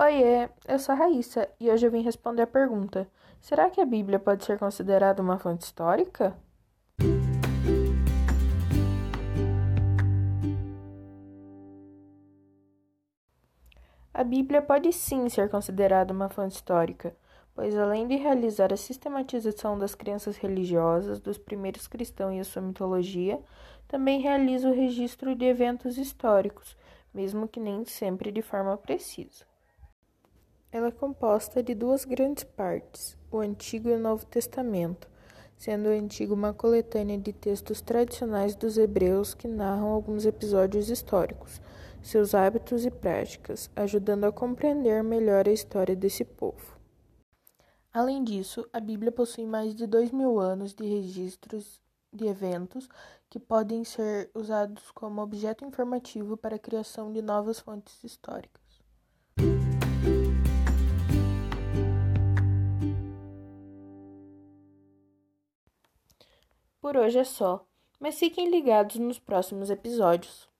Oiê, eu sou a Raíssa e hoje eu vim responder a pergunta: será que a Bíblia pode ser considerada uma fonte histórica? A Bíblia pode sim ser considerada uma fonte histórica, pois além de realizar a sistematização das crenças religiosas dos primeiros cristãos e a sua mitologia, também realiza o registro de eventos históricos, mesmo que nem sempre de forma precisa. Ela é composta de duas grandes partes, o Antigo e o Novo Testamento, sendo o Antigo uma coletânea de textos tradicionais dos hebreus que narram alguns episódios históricos seus hábitos e práticas, ajudando a compreender melhor a história desse povo. Além disso, a Bíblia possui mais de dois mil anos de registros de eventos que podem ser usados como objeto informativo para a criação de novas fontes históricas. Por hoje é só, mas fiquem ligados nos próximos episódios.